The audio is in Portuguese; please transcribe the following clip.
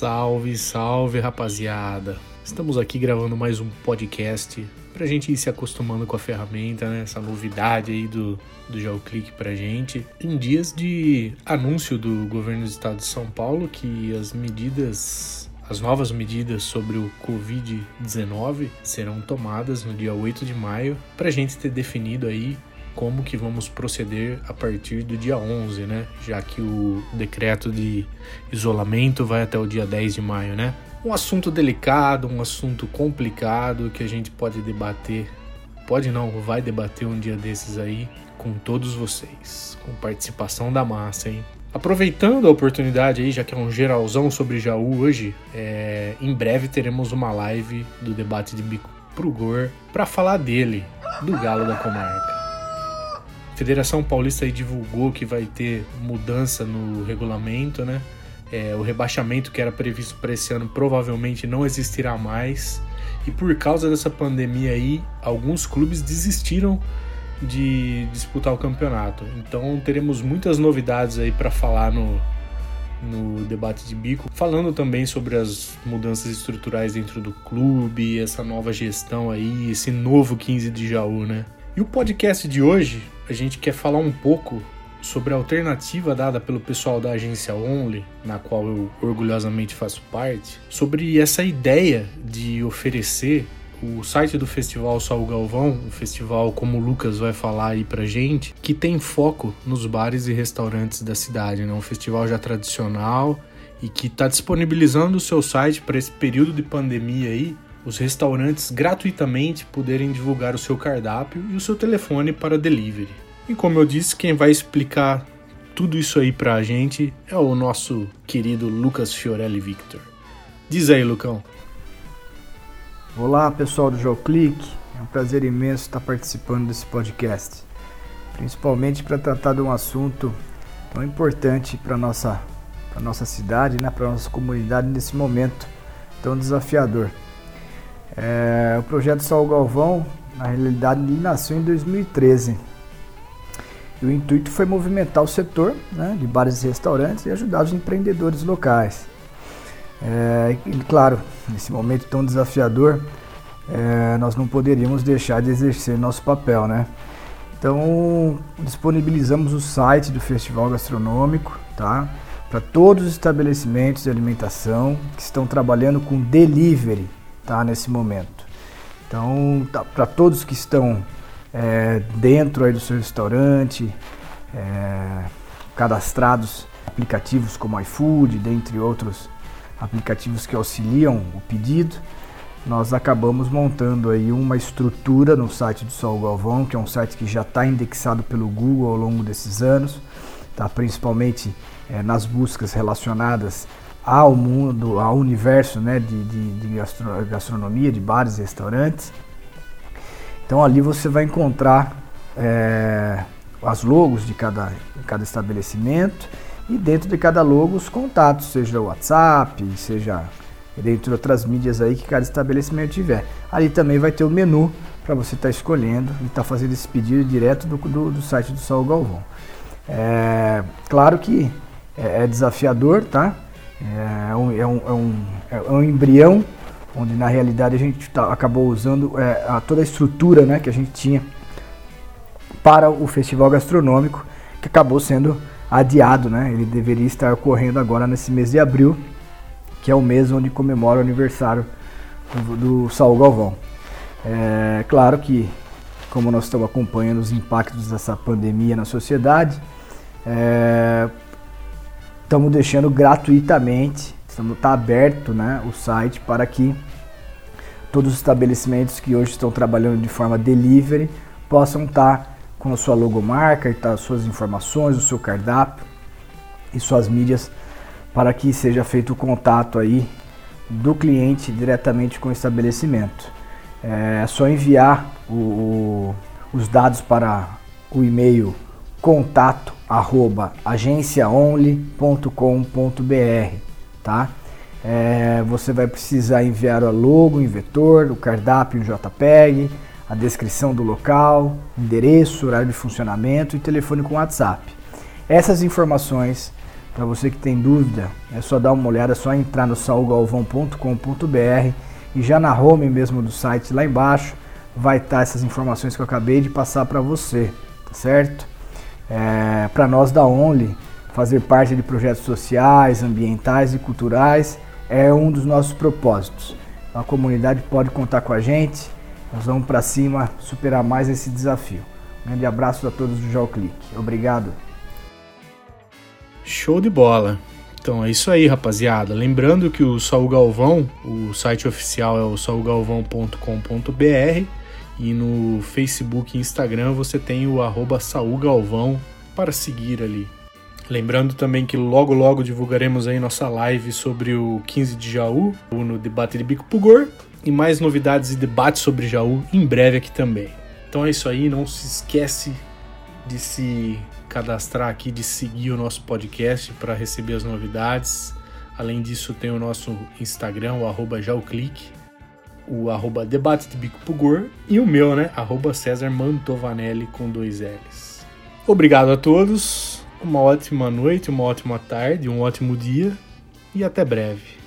Salve, salve rapaziada! Estamos aqui gravando mais um podcast pra gente ir se acostumando com a ferramenta, né? Essa novidade aí do, do GeoClick pra gente. Em dias de anúncio do governo do estado de São Paulo que as medidas as novas medidas sobre o Covid-19 serão tomadas no dia 8 de maio para a gente ter definido aí como que vamos proceder a partir do dia 11, né? Já que o decreto de isolamento vai até o dia 10 de maio, né? Um assunto delicado, um assunto complicado que a gente pode debater, pode não, vai debater um dia desses aí com todos vocês, com participação da massa, hein? Aproveitando a oportunidade aí, já que é um geralzão sobre Jaú hoje, é, em breve teremos uma live do debate de bico pro Gor para falar dele, do Galo da Comarca. Federação Paulista divulgou que vai ter mudança no regulamento, né? É, o rebaixamento que era previsto para esse ano provavelmente não existirá mais. E por causa dessa pandemia aí, alguns clubes desistiram de disputar o campeonato. Então teremos muitas novidades aí para falar no, no debate de bico, falando também sobre as mudanças estruturais dentro do clube, essa nova gestão aí, esse novo 15 de Jaú, né? E o podcast de hoje, a gente quer falar um pouco sobre a alternativa dada pelo pessoal da agência Only, na qual eu orgulhosamente faço parte, sobre essa ideia de oferecer o site do Festival Saul Galvão, um festival como o Lucas vai falar aí pra gente, que tem foco nos bares e restaurantes da cidade, né? Um festival já tradicional e que está disponibilizando o seu site para esse período de pandemia aí, os restaurantes gratuitamente poderem divulgar o seu cardápio e o seu telefone para delivery. E como eu disse, quem vai explicar tudo isso aí pra gente é o nosso querido Lucas Fiorelli Victor. Diz aí, Lucão. Olá pessoal do JoClick, é um prazer imenso estar participando desse podcast, principalmente para tratar de um assunto tão importante para nossa para nossa cidade, né, para nossa comunidade nesse momento tão desafiador. É, o projeto Sol Galvão, na realidade, nasceu em 2013 e o intuito foi movimentar o setor né, de bares e restaurantes e ajudar os empreendedores locais. É, e claro, nesse momento tão desafiador, é, nós não poderíamos deixar de exercer nosso papel, né? Então, disponibilizamos o site do Festival Gastronômico, tá? Para todos os estabelecimentos de alimentação que estão trabalhando com delivery, tá? Nesse momento. Então, tá, para todos que estão é, dentro aí do seu restaurante, é, cadastrados aplicativos como iFood, dentre outros aplicativos que auxiliam o pedido, nós acabamos montando aí uma estrutura no site do Sol Galvão, que é um site que já está indexado pelo Google ao longo desses anos, tá? principalmente é, nas buscas relacionadas ao mundo, ao universo né, de, de, de gastronomia, de bares e restaurantes. Então ali você vai encontrar é, as logos de cada, cada estabelecimento e dentro de cada logo os contatos, seja o WhatsApp, seja dentre outras mídias aí que cada estabelecimento tiver. Ali também vai ter o menu para você estar tá escolhendo e estar tá fazendo esse pedido direto do, do, do site do Saul Galvão. É, claro que é, é desafiador, tá? É um, é, um, é, um, é um embrião onde na realidade a gente tá, acabou usando é, a, toda a estrutura né, que a gente tinha para o festival gastronômico, que acabou sendo adiado, né? Ele deveria estar ocorrendo agora nesse mês de abril, que é o mês onde comemora o aniversário do, do Saul Galvão. É claro que, como nós estamos acompanhando os impactos dessa pandemia na sociedade, é, estamos deixando gratuitamente, estamos tá aberto, né, o site para que todos os estabelecimentos que hoje estão trabalhando de forma delivery possam estar tá com a sua logomarca tá, suas informações, o seu cardápio e suas mídias para que seja feito o contato aí do cliente diretamente com o estabelecimento. É só enviar o, o, os dados para o e-mail contato arroba agenciaonly.com.br, tá? É, você vai precisar enviar o logo em vetor, o cardápio em JPEG, a descrição do local, endereço, horário de funcionamento e telefone com WhatsApp. Essas informações Para você que tem dúvida, é só dar uma olhada, é só entrar no saulgalvão.com.br e já na home mesmo do site lá embaixo vai estar essas informações que eu acabei de passar para você, tá certo? É, para nós da Only, fazer parte de projetos sociais, ambientais e culturais é um dos nossos propósitos. A comunidade pode contar com a gente, nós vamos para cima superar mais esse desafio. Um grande abraço a todos do Geoclick. Obrigado. Show de bola. Então é isso aí, rapaziada. Lembrando que o Saul Galvão, o site oficial é o saulgalvão.com.br e no Facebook e Instagram você tem o arroba para seguir ali. Lembrando também que logo logo divulgaremos aí nossa live sobre o 15 de Jaú no debate de Bico Pugor e mais novidades e debates sobre Jaú em breve aqui também. Então é isso aí, não se esquece de se cadastrar aqui, de seguir o nosso podcast para receber as novidades. Além disso, tem o nosso Instagram, o arroba Jauclique, o arroba Debate de Bico Pugor e o meu, né? Arroba César Mantovanelli com dois L's. Obrigado a todos, uma ótima noite, uma ótima tarde, um ótimo dia e até breve.